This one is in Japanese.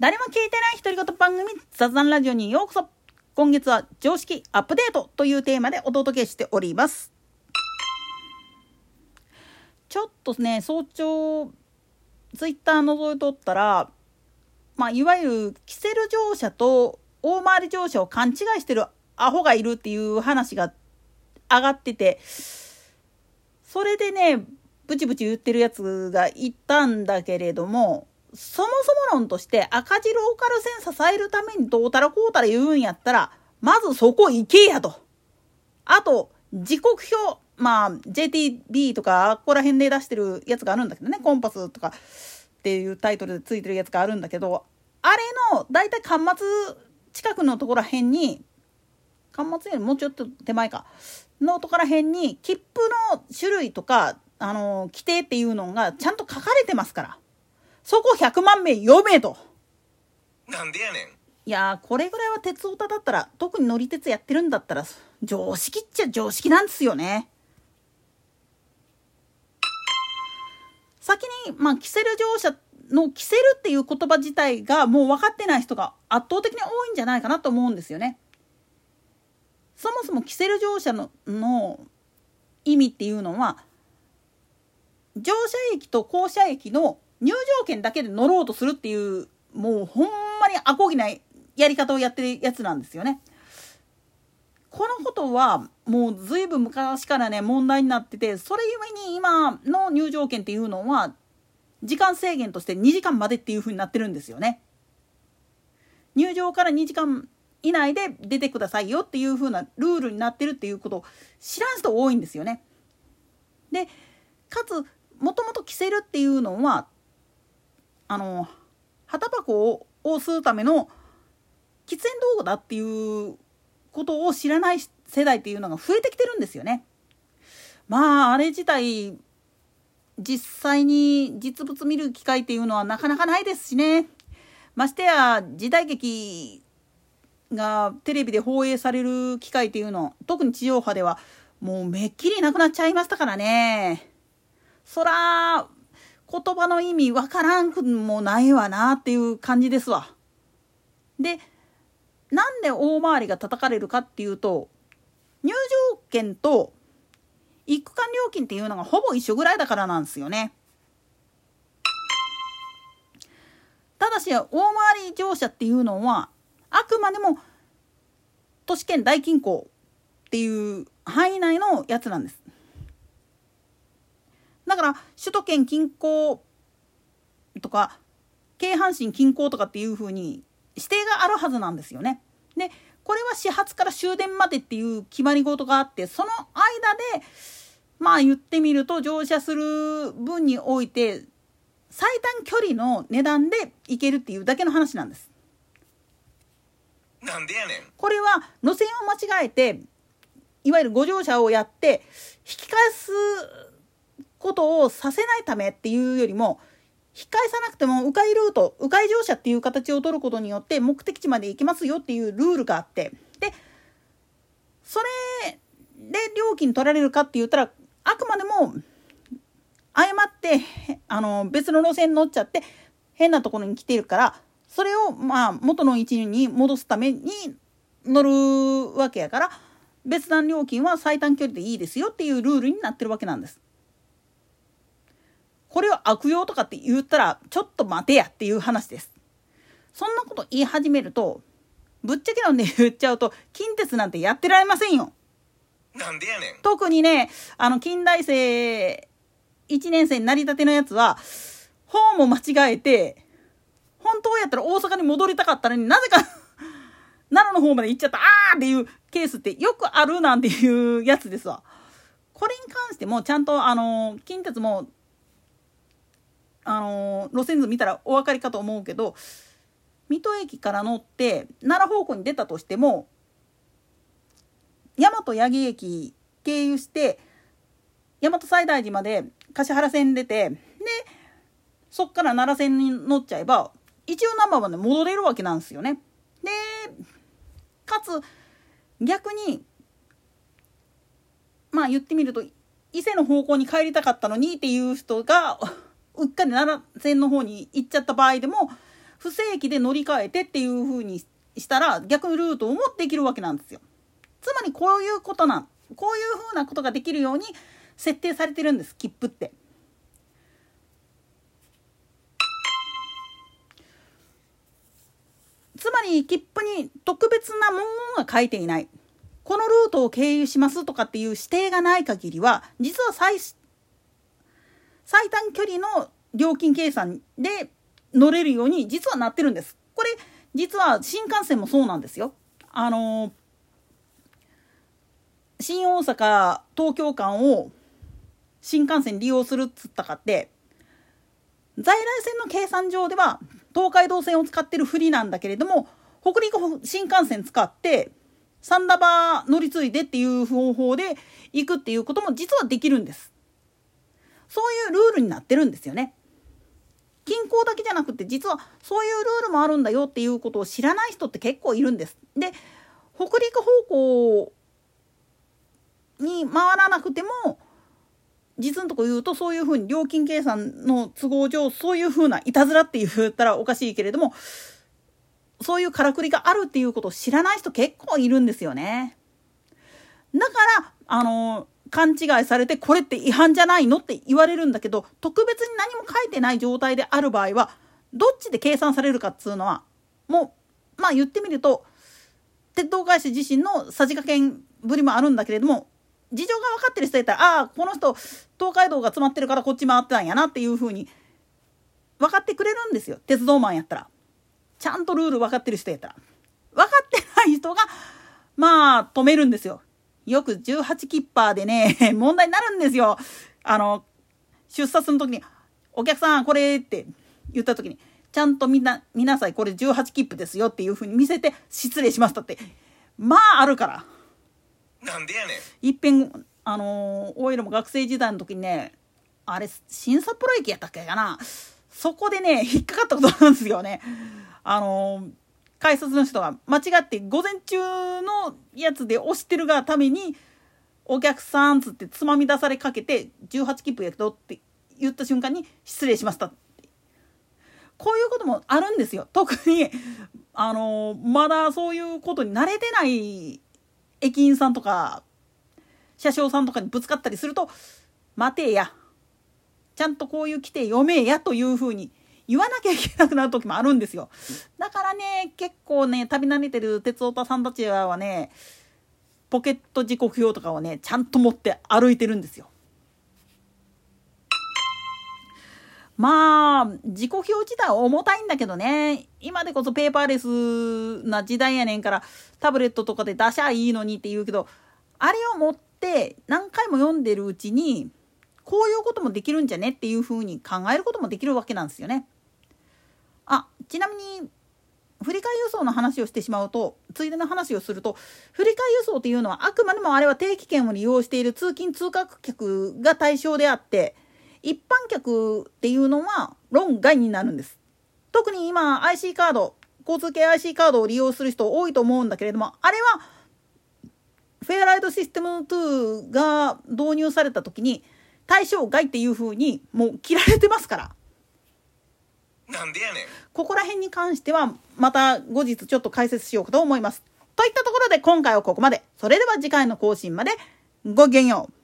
誰も聞いてない独り言番組雑談ラジオにようこそ。今月は常識アップデートというテーマでお届けしております。ちょっとね早朝ツイッター覗いとったらまあいわゆるキセル乗車と大回り乗車を勘違いしてるアホがいるっていう話が上がっててそれでねブチブチ言ってるやつがいたんだけれどもそもそも論として赤字ローカル線支えるためにどうたらこうたら言うんやったら、まずそこ行けやと。あと、時刻表。まあ、JTB とか、あっこら辺で出してるやつがあるんだけどね、コンパスとかっていうタイトルでついてるやつがあるんだけど、あれの、だいたい端末近くのところら辺に、端末よりもうちょっと手前か、のところら辺に、切符の種類とか、あの、規定っていうのがちゃんと書かれてますから。そこ100万名読めと。なんでやねん。いやこれぐらいは鉄オタだったら、特に乗り鉄やってるんだったら、常識っちゃ常識なんですよね。先に、まあ、キセル乗車のキセルっていう言葉自体がもう分かってない人が圧倒的に多いんじゃないかなと思うんですよね。そもそもキセル乗車のの意味っていうのは乗車駅と降車駅の入場券だけで乗ろうとするっていうもうほんまにアコギなやり方をやってるやつなんですよね。このことはもう随分昔からね問題になっててそれゆえに今の入場券っていうのは時間制限として2時間までっていう風になってるんですよね。入場から2時間以内で出てくださいよっていう風なルールになってるっていうことを知らん人多いんですよね。でかつもともと着せるっていうのはあの旗箱を吸うための喫煙道具だっていうことを知らない世代っていうのが増えてきてるんですよね。まああれ自体実際に実物見る機会っていうのはなかなかないですしね。ましてや時代劇がテレビで放映される機会っていうの特に地上波ではもうめっきりなくなっちゃいましたからね。そら言葉の意味わからんくもないわなっていう感じですわ。でなんで大回りが叩かれるかっていうと入場券と一区間料金っていうのがほぼ一緒ぐらいだからなんですよね。ただし大回り乗車っていうのはあくまでも都市圏大金庫っていう範囲内のやつなんです。だから首都圏近郊とか京阪神近郊とかっていうふうに指定があるはずなんですよね。でこれは始発から終電までっていう決まり事があってその間でまあ言ってみると乗車する分において最短距離の値段で行けるっていうだけの話なんです。なんでやねん。これは路線を間違えていわゆるご乗車をやって引き返すことをさせないためっていうよりも引き返さなくても迂回ルート迂回乗車っていう形を取ることによって目的地まで行けますよっていうルールがあってでそれで料金取られるかって言ったらあくまでも誤ってあの別の路線に乗っちゃって変なところに来ているからそれをまあ元の位置に戻すために乗るわけやから別段料金は最短距離でいいですよっていうルールになってるわけなんです。これを悪用とかって言ったらちょっと待てやっていう話です。そんなこと言い始めるとぶっちゃけなんで言っちゃうと近鉄なんてやってられませんよ。なんでやねん。特にねあの近代生1年生になりたてのやつは方も間違えて本当やったら大阪に戻りたかったのになぜか 奈良の方まで行っちゃったあーっていうケースってよくあるなんていうやつですわ。これに関してもちゃんとあの近鉄もあの路線図見たらお分かりかと思うけど水戸駅から乗って奈良方向に出たとしても大和八木駅経由して大和西大寺まで橿原線出てでそっから奈良線に乗っちゃえば一応難波まで戻れるわけなんですよね。でかつ逆にまあ言ってみると伊勢の方向に帰りたかったのにっていう人がうっかり奈良線の方に行っちゃった場合でも不正規で乗り換えてっていう風にしたら逆ルートをもできるわけなんですよ。つまりこういうことなんこういう風なことができるように設定されてるんです切符って。つまり切符に特別な文言が書いていないこのルートを経由しますとかっていう指定がない限りは実は最最短距離の料金計算で乗れるように実はなってるんです。これ実は新幹線もそうなんですよ。あの新大阪東京間を新幹線利用するっつったかって在来線の計算上では東海道線を使ってるふりなんだけれども北陸新幹線使ってサンダバー乗り継いでっていう方法で行くっていうことも実はできるんです。そういうルールになってるんですよね。近郊だけじゃなくて実はそういうルールもあるんだよっていうことを知らない人って結構いるんです。で北陸方向に回らなくても実のとこ言うとそういうふうに料金計算の都合上そういうふうないたずらって言ったらおかしいけれどもそういうからくりがあるっていうことを知らない人結構いるんですよね。だからあの勘違いされてこれって違反じゃないのって言われるんだけど特別に何も書いてない状態である場合はどっちで計算されるかっつうのはもうまあ言ってみると鉄道会社自身のさじ加減ぶりもあるんだけれども事情が分かってる人やったらああこの人東海道が詰まってるからこっち回ってたんやなっていうふうに分かってくれるんですよ。鉄道マンやったら。ちゃんとルール分かってる人やったら。分かってない人がまあ止めるんですよ。よく18キッパーでね 問題になるんですよ。あの出札する時に「お客さんこれ」って言った時にちゃんとみんな見なさいこれ18切符ですよっていうふうに見せて失礼しましたって。まああるから。なんでやねん。いっぺんあのおいらも学生時代の時にねあれ新札幌駅やったっけかな。そこでね引っかかったことなんですよね。あの改札の人が間違って午前中のやつで押してるがためにお客さんつってつまみ出されかけて18切符やけどって言った瞬間に失礼しましたこういうこともあるんですよ。特にあのまだそういうことに慣れてない駅員さんとか車掌さんとかにぶつかったりすると「待てや」ちゃんとこういう規定読めやというふうに言わなきゃいけなくなる時もあるんですよ。だからね結構ね旅慣れてる鉄オタさんたちはねポケット時刻表とかをねちゃんと持って歩いてるんですよ。まあ時刻表自体は重たいんだけどね今でこそペーパーレスな時代やねんからタブレットとかで出しゃいいのにって言うけどあれを持って何回も読んでるうちにこういうこともできるんじゃねっていうふうに考えることもできるわけなんですよね。あちなみに振り替え輸送の話をしてしまうとついでの話をすると振り替え輸送っていうのはあくまでもあれは定期券を利用している通勤通学客が対象であって一般客っていうのは論外になるんです。特に今 IC カード交通系 IC カードを利用する人多いと思うんだけれどもあれはフェアライトシステム2が導入された時に対象外っていう風にもう切られてますから。なんでやねん。ここら辺に関してはまた後日ちょっと解説しようかと思います。といったところで今回はここまで。それでは次回の更新までごきげんよう。